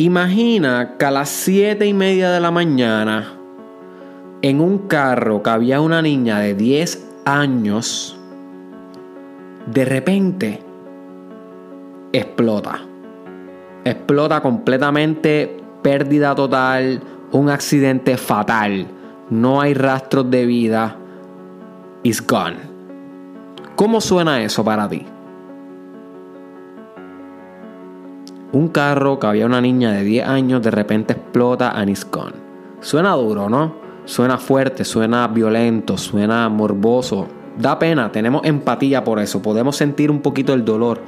Imagina que a las 7 y media de la mañana, en un carro que había una niña de 10 años, de repente explota. Explota completamente, pérdida total, un accidente fatal. No hay rastros de vida. It's gone. ¿Cómo suena eso para ti? Un carro que había una niña de 10 años de repente explota and it's gone. Suena duro, ¿no? Suena fuerte, suena violento, suena morboso. Da pena, tenemos empatía por eso. Podemos sentir un poquito el dolor.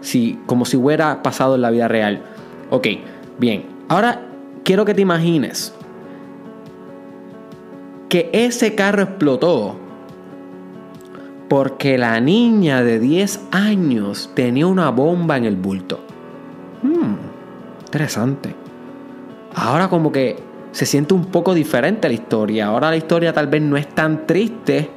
Si, como si hubiera pasado en la vida real. Ok, bien. Ahora quiero que te imagines que ese carro explotó porque la niña de 10 años tenía una bomba en el bulto. Hmm, interesante. Ahora como que se siente un poco diferente la historia. Ahora la historia tal vez no es tan triste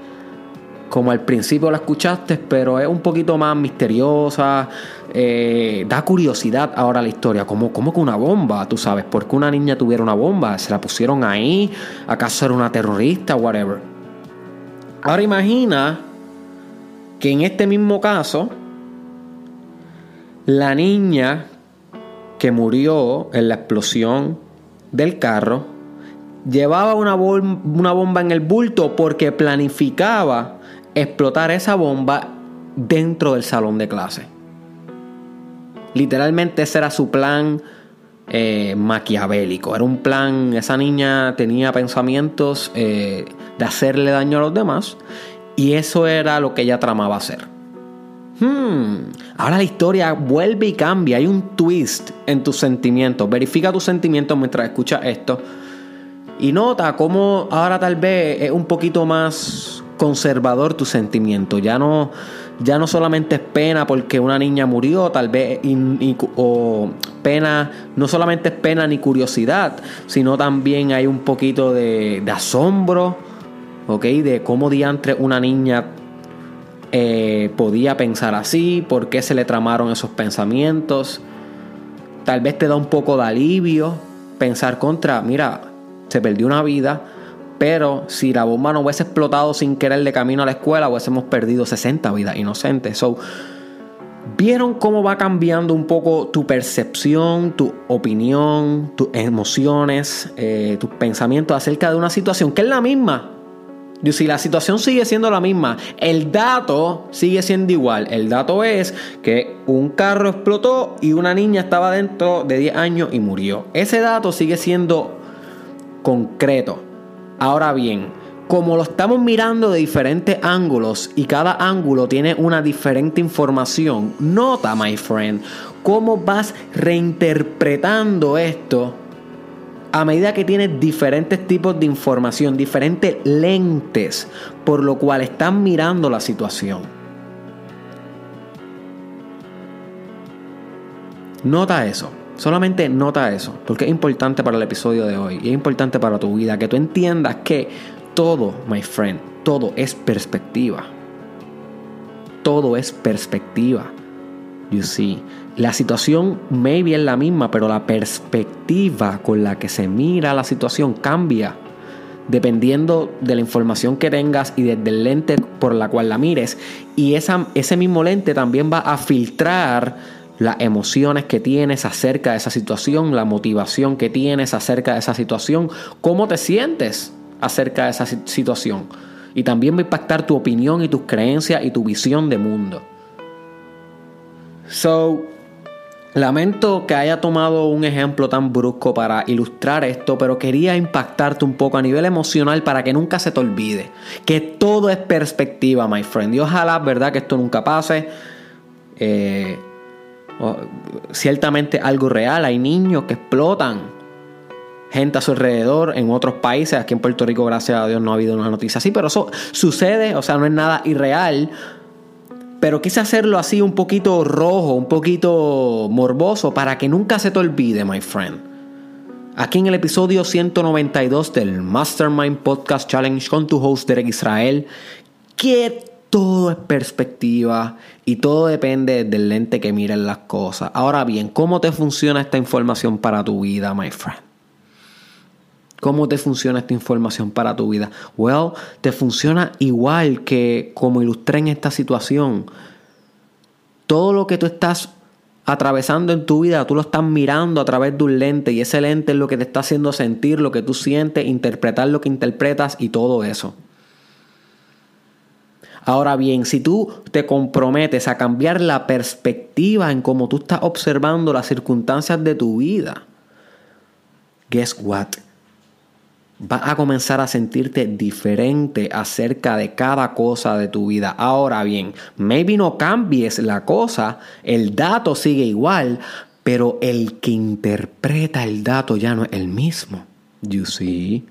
como al principio la escuchaste, pero es un poquito más misteriosa. Eh, da curiosidad ahora la historia. ¿Cómo, ¿Cómo que una bomba? Tú sabes, ¿por qué una niña tuviera una bomba? ¿Se la pusieron ahí? ¿Acaso era una terrorista? Whatever. Ahora imagina que en este mismo caso, la niña que murió en la explosión del carro llevaba una, bomba en el bulto porque planificaba explotar esa bomba dentro del salón de clase. Literalmente ese era su plan eh, maquiavélico. Era un plan, esa niña tenía pensamientos eh, de hacerle daño a los demás y eso era lo que ella tramaba hacer. Hmm, ahora la historia vuelve y cambia. Hay un twist en tus sentimientos. Verifica tus sentimientos mientras escuchas esto. Y nota cómo ahora tal vez es un poquito más conservador tu sentimiento. Ya no, ya no solamente es pena porque una niña murió, tal vez, o pena, no solamente es pena ni curiosidad, sino también hay un poquito de, asombro, ¿ok? De cómo diantre una niña eh, podía pensar así, por qué se le tramaron esos pensamientos. Tal vez te da un poco de alivio pensar contra, mira, se perdió una vida, pero si la bomba no hubiese explotado sin querer de camino a la escuela, hubiésemos perdido 60 vidas inocentes. ¿Vieron cómo va cambiando un poco tu percepción, tu opinión, tus emociones, eh, tus pensamientos acerca de una situación que es la misma? Si la situación sigue siendo la misma, el dato sigue siendo igual. El dato es que un carro explotó y una niña estaba dentro de 10 años y murió. Ese dato sigue siendo concreto. Ahora bien, como lo estamos mirando de diferentes ángulos y cada ángulo tiene una diferente información, nota, my friend, cómo vas reinterpretando esto a medida que tienes diferentes tipos de información, diferentes lentes, por lo cual están mirando la situación. Nota eso, solamente nota eso, porque es importante para el episodio de hoy y es importante para tu vida, que tú entiendas que todo, my friend, todo es perspectiva. Todo es perspectiva. You see. La situación maybe es la misma, pero la perspectiva con la que se mira la situación cambia dependiendo de la información que tengas y desde el lente por la cual la mires. Y esa, ese mismo lente también va a filtrar las emociones que tienes acerca de esa situación, la motivación que tienes acerca de esa situación, cómo te sientes acerca de esa situación. Y también va a impactar tu opinión y tus creencias y tu visión de mundo. So, lamento que haya tomado un ejemplo tan brusco para ilustrar esto, pero quería impactarte un poco a nivel emocional para que nunca se te olvide que todo es perspectiva, my friend. Y ojalá, verdad, que esto nunca pase. Eh, ciertamente algo real. Hay niños que explotan gente a su alrededor en otros países. Aquí en Puerto Rico, gracias a Dios, no ha habido una noticia así, pero eso sucede, o sea, no es nada irreal. Pero quise hacerlo así un poquito rojo, un poquito morboso, para que nunca se te olvide, my friend. Aquí en el episodio 192 del Mastermind Podcast Challenge con tu host Derek Israel, ¿qué todo es perspectiva y todo depende del lente que miren las cosas. Ahora bien, ¿cómo te funciona esta información para tu vida, my friend? ¿Cómo te funciona esta información para tu vida? Well, te funciona igual que como ilustré en esta situación. Todo lo que tú estás atravesando en tu vida, tú lo estás mirando a través de un lente y ese lente es lo que te está haciendo sentir lo que tú sientes, interpretar lo que interpretas y todo eso. Ahora bien, si tú te comprometes a cambiar la perspectiva en cómo tú estás observando las circunstancias de tu vida, guess what? Vas a comenzar a sentirte diferente acerca de cada cosa de tu vida. Ahora bien, maybe no cambies la cosa, el dato sigue igual, pero el que interpreta el dato ya no es el mismo. You see?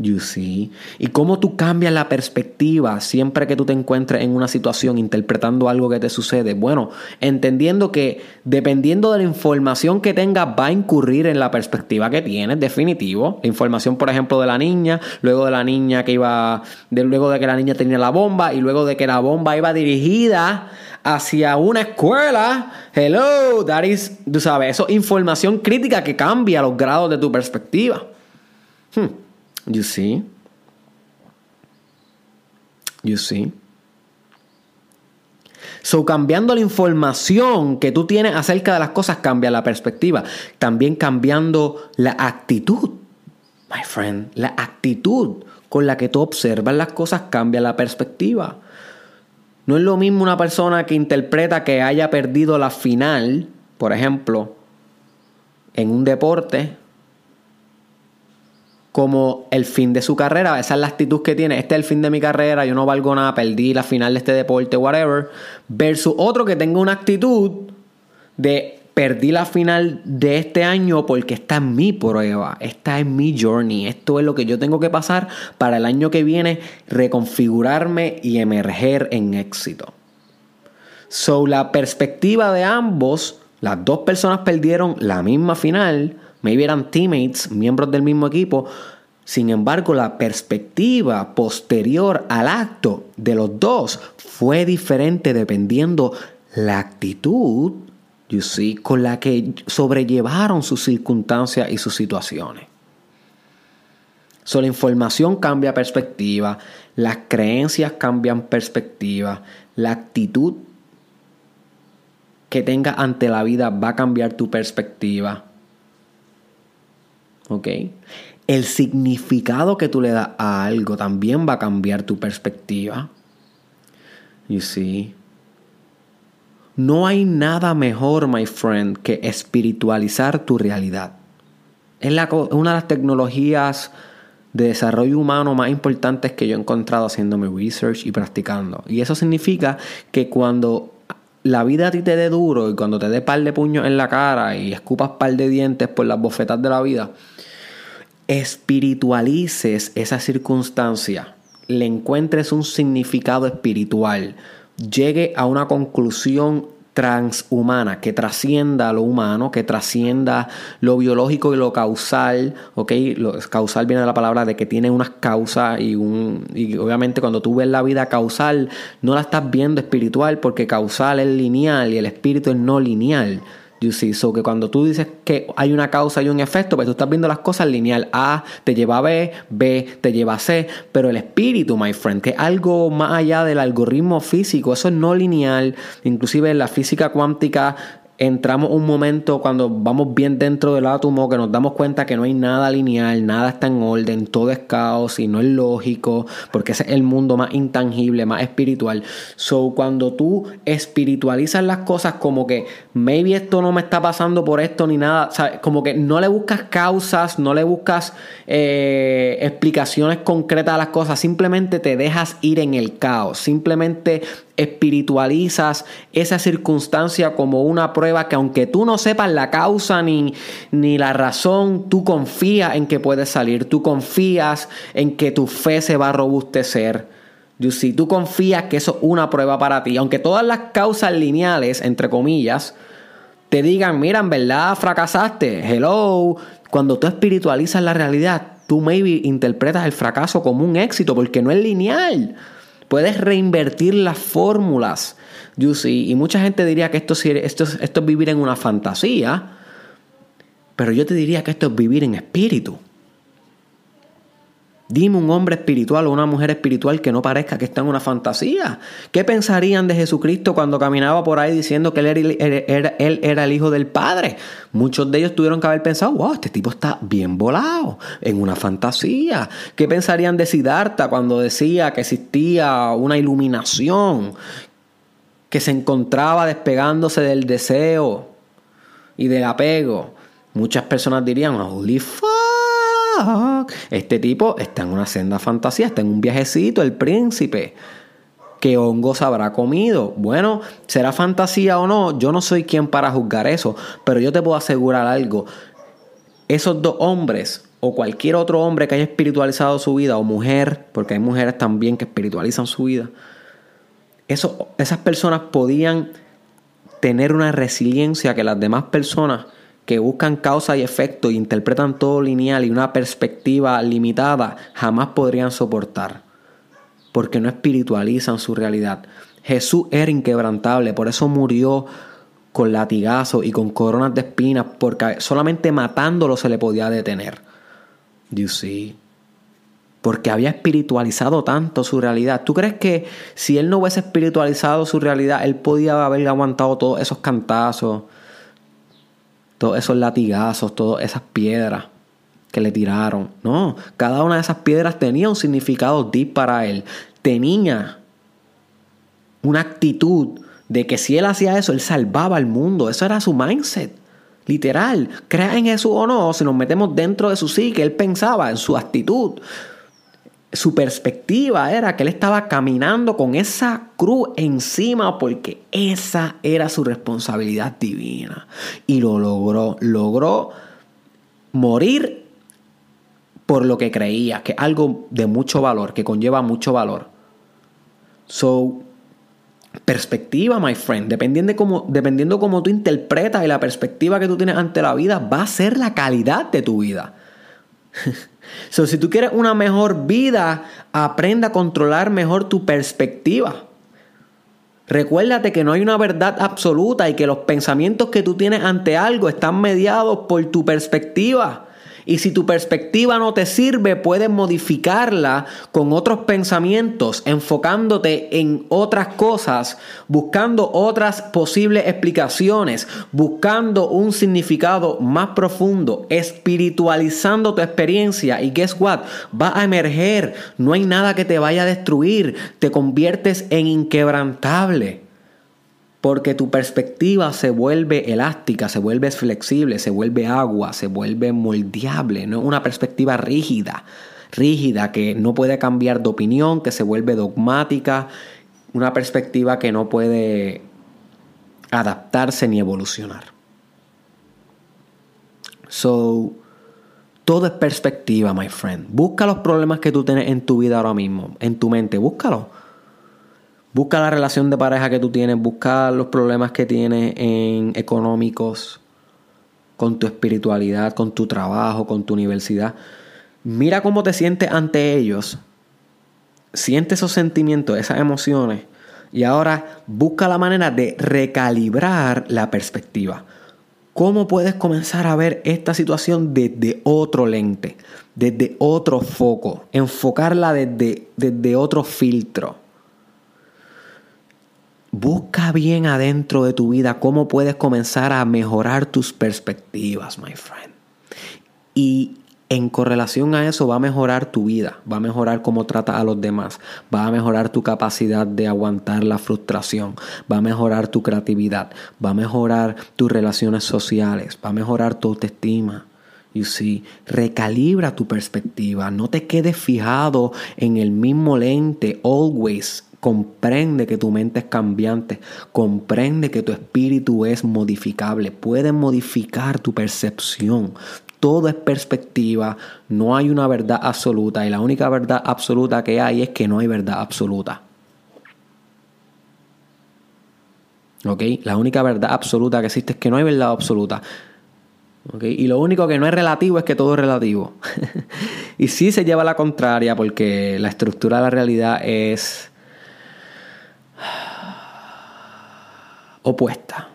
You see. Y cómo tú cambias la perspectiva siempre que tú te encuentres en una situación interpretando algo que te sucede. Bueno, entendiendo que dependiendo de la información que tengas va a incurrir en la perspectiva que tienes, definitivo. La información, por ejemplo, de la niña, luego de la niña que iba, luego de que la niña tenía la bomba y luego de que la bomba iba dirigida hacia una escuela. Hello, that is, tú sabes, eso es información crítica que cambia los grados de tu perspectiva. Hmm. You see? You see? So, cambiando la información que tú tienes acerca de las cosas, cambia la perspectiva. También cambiando la actitud, my friend. La actitud con la que tú observas las cosas cambia la perspectiva. No es lo mismo una persona que interpreta que haya perdido la final, por ejemplo, en un deporte, como el fin de su carrera. Esa es la actitud que tiene. Este es el fin de mi carrera, yo no valgo nada, perdí la final de este deporte, whatever. Versus otro que tenga una actitud de perdí la final de este año porque esta es mi prueba, esta es mi journey, esto es lo que yo tengo que pasar para el año que viene reconfigurarme y emerger en éxito. So, la perspectiva de ambos, las dos personas perdieron la misma final, maybe eran teammates, miembros del mismo equipo. Sin embargo, la perspectiva posterior al acto de los dos fue diferente dependiendo la actitud, you see, con la que sobrellevaron sus circunstancias y sus situaciones. So, la información cambia perspectiva, las creencias cambian perspectiva, la actitud que tengas ante la vida va a cambiar tu perspectiva. ¿Ok? El significado que tú le das a algo también va a cambiar tu perspectiva. You see? No hay nada mejor, my friend, que espiritualizar tu realidad. Es una de las tecnologías de desarrollo humano más importantes que yo he encontrado haciendo mi research y practicando. Y eso significa que cuando la vida a ti te dé duro y cuando te dé par de puños en la cara y escupas par de dientes por las bofetas de la vida, espiritualices esa circunstancia, le encuentres un significado espiritual, llegue a una conclusión transhumana, que trascienda lo humano, que trascienda lo biológico y lo causal, ¿ok? Lo, causal viene de la palabra de que tiene unas causas y un... Y obviamente cuando tú ves la vida causal, no la estás viendo espiritual porque causal es lineal y el espíritu es no lineal. You see, so que cuando tú dices que hay una causa y un efecto, pues tú estás viendo las cosas lineal. A te lleva a B, B te lleva a C, pero el espíritu, my friend, que es algo más allá del algoritmo físico, eso es no lineal. Inclusive en la física cuántica entramos un momento cuando vamos bien dentro del átomo que nos damos cuenta que no hay nada lineal, nada está en orden, todo es caos y no es lógico, porque ese es el mundo más intangible, más espiritual. So, cuando tú espiritualizas las cosas como que maybe esto no me está pasando por esto ni nada, como que no le buscas causas, no le buscas eh, explicaciones concretas a las cosas, simplemente te dejas ir en el caos, simplemente espiritualizas esa circunstancia como una prueba que aunque tú no sepas la causa ni, ni la razón, tú confías en que puedes salir, tú confías en que tu fe se va a robustecer. Si tú confías que eso es una prueba para ti, aunque todas las causas lineales, entre comillas, te digan, mira, en verdad fracasaste, hello, cuando tú espiritualizas la realidad, tú maybe interpretas el fracaso como un éxito porque no es lineal. Puedes reinvertir las fórmulas. See? Y mucha gente diría que esto, esto, esto es vivir en una fantasía. Pero yo te diría que esto es vivir en espíritu. Dime un hombre espiritual o una mujer espiritual que no parezca que está en una fantasía. ¿Qué pensarían de Jesucristo cuando caminaba por ahí diciendo que él era, el Hijo del Padre? Muchos de ellos tuvieron que haber pensado, wow, este tipo está bien volado, en una fantasía. ¿Qué pensarían de Siddhartha cuando decía que existía una iluminación, que se encontraba despegándose del deseo y del apego? Muchas personas dirían, holy fuck este tipo está en una senda fantasía, está en un viajecito, el príncipe. ¿Qué hongos habrá comido? Bueno, será fantasía o no, yo no soy quien para juzgar eso, pero yo te puedo asegurar algo. Esos dos hombres o cualquier otro hombre que haya espiritualizado su vida o mujer, porque hay mujeres también que espiritualizan su vida, eso, esas personas podían tener una resiliencia que las demás personas que buscan causa y efecto e interpretan todo lineal y una perspectiva limitada, jamás podrían soportar, porque no espiritualizan su realidad. Jesús era inquebrantable, por eso murió con latigazos y con coronas de espinas, porque solamente matándolo se le podía detener. You see? Porque había espiritualizado tanto su realidad. ¿Tú crees que si él no hubiese espiritualizado su realidad, él podía haber aguantado todos esos cantazos? Todos esos latigazos, todas esas piedras que le tiraron. No, cada una de esas piedras tenía un significado deep para él. Tenía una actitud de que si él hacía eso, él salvaba al mundo. Eso era su mindset. Literal, crea en Jesús o no, si nos metemos dentro de su psique, él pensaba en su actitud su perspectiva era que él estaba caminando con esa cruz encima porque esa era su responsabilidad divina. Y lo logró, logró morir por lo que creía, que algo de mucho valor, que conlleva mucho valor. So, perspectiva, my friend, dependiendo de cómo, dependiendo cómo tú interpretas y la perspectiva que tú tienes ante la vida, va a ser la calidad de tu vida. Si tú quieres una mejor vida, aprenda a controlar mejor tu perspectiva. Recuérdate que no hay una verdad absoluta y que los pensamientos que tú tienes ante algo están mediados por tu perspectiva. Y si tu perspectiva no te sirve, puedes modificarla con otros pensamientos, enfocándote en otras cosas, buscando otras posibles explicaciones, buscando un significado más profundo, espiritualizando tu experiencia. Y guess what? Va a emerger. No hay nada que te vaya a destruir. Te conviertes en inquebrantable. Porque tu perspectiva se vuelve elástica, se vuelve flexible, se vuelve agua, se vuelve moldeable, no una perspectiva rígida, rígida que no puede cambiar de opinión, que se vuelve dogmática, una perspectiva que no puede adaptarse ni evolucionar. So, todo es perspectiva, my friend. Busca los problemas que tú tienes en tu vida ahora mismo, en tu mente, búscalo Busca la relación de pareja que tú tienes, busca los problemas que tienes en económicos, con tu espiritualidad, con tu trabajo, con tu universidad. Mira cómo te sientes ante ellos. Siente esos sentimientos, esas emociones. Y ahora busca la manera de recalibrar la perspectiva. ¿Cómo puedes comenzar a ver esta situación desde otro lente, desde otro foco, enfocarla desde, desde otro filtro? Busca bien adentro de tu vida cómo puedes comenzar a mejorar tus perspectivas, my friend. Y en correlación a eso va a mejorar tu vida, va a mejorar cómo tratas a los demás, va a mejorar tu capacidad de aguantar la frustración, va a mejorar tu creatividad, va a mejorar tus relaciones sociales, va a mejorar tu autoestima. Y si recalibra tu perspectiva, no te quedes fijado en el mismo lente always Comprende que tu mente es cambiante, comprende que tu espíritu es modificable, puedes modificar tu percepción. Todo es perspectiva, no hay una verdad absoluta y la única verdad absoluta que hay es que no hay verdad absoluta. ¿Ok? La única verdad absoluta que existe es que no hay verdad absoluta. ¿Ok? Y lo único que no es relativo es que todo es relativo. y sí se lleva a la contraria porque la estructura de la realidad es opuesta.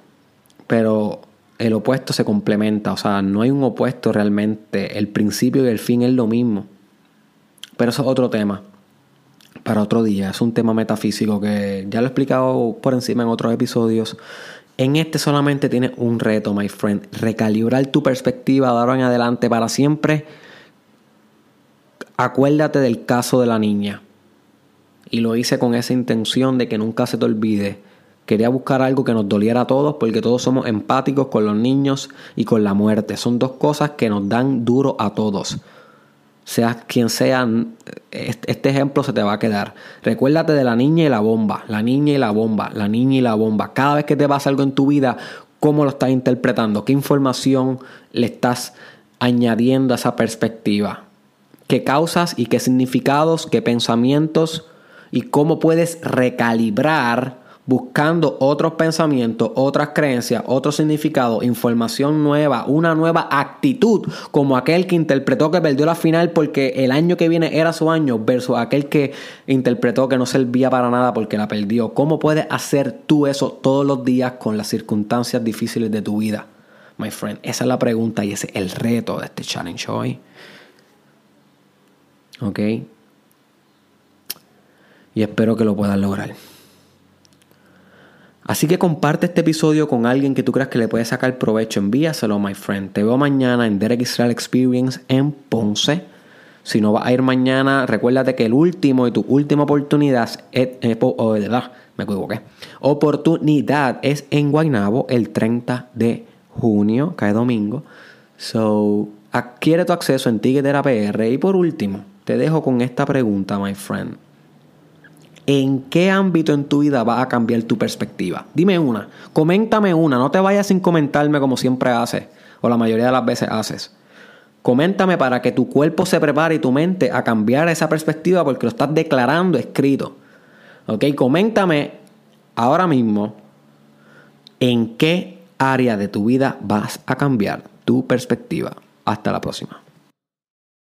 Pero el opuesto se complementa, o sea, no hay un opuesto realmente. El principio y el fin es lo mismo. Pero eso es otro tema. Para otro día. Es un tema metafísico que ya lo he explicado por encima en otros episodios. En este solamente tienes un reto, my friend. Recalibrar tu perspectiva de ahora en adelante para siempre. Acuérdate del caso de la niña. Y lo hice con esa intención de que nunca se te olvide. Quería buscar algo que nos doliera a todos porque todos somos empáticos con los niños y con la muerte. Son dos cosas que nos dan duro a todos. Seas quien sea, este ejemplo se te va a quedar. Recuérdate de la niña y la bomba, la niña y la bomba, la niña y la bomba. Cada vez que te pasa algo en tu vida, ¿cómo lo estás interpretando? ¿Qué información le estás añadiendo a esa perspectiva? ¿Qué causas y qué significados, qué pensamientos y cómo puedes recalibrar buscando otros pensamientos, otras creencias, otro significado, información nueva, una nueva actitud, como aquel que interpretó que perdió la final porque el año que viene era su año, versus aquel que interpretó que no servía para nada porque la perdió. ¿Cómo puedes hacer tú eso todos los días con las circunstancias difíciles de tu vida? My friend, esa es la pregunta y ese es el reto de este challenge hoy. ¿Ok? Y espero que lo puedas lograr. Así que comparte este episodio con alguien que tú creas que le puede sacar provecho. Envíaselo, my friend. Te veo mañana en Derek Israel Experience en Ponce. Si no vas a ir mañana, recuérdate que el último y tu última oportunidad es, oh, en Guaynabo el 30 de junio, cae domingo. So, adquiere tu acceso en Ticketera PR. Y por último, te dejo con esta pregunta, my friend. ¿En qué ámbito en tu vida va a cambiar tu perspectiva? Dime una, coméntame una, no te vayas sin comentarme como siempre haces o la mayoría de las veces haces. Coméntame para que tu cuerpo se prepare y tu mente a cambiar esa perspectiva porque lo estás declarando escrito. ¿Ok? Coméntame ahora mismo en qué área de tu vida vas a cambiar tu perspectiva. Hasta la próxima.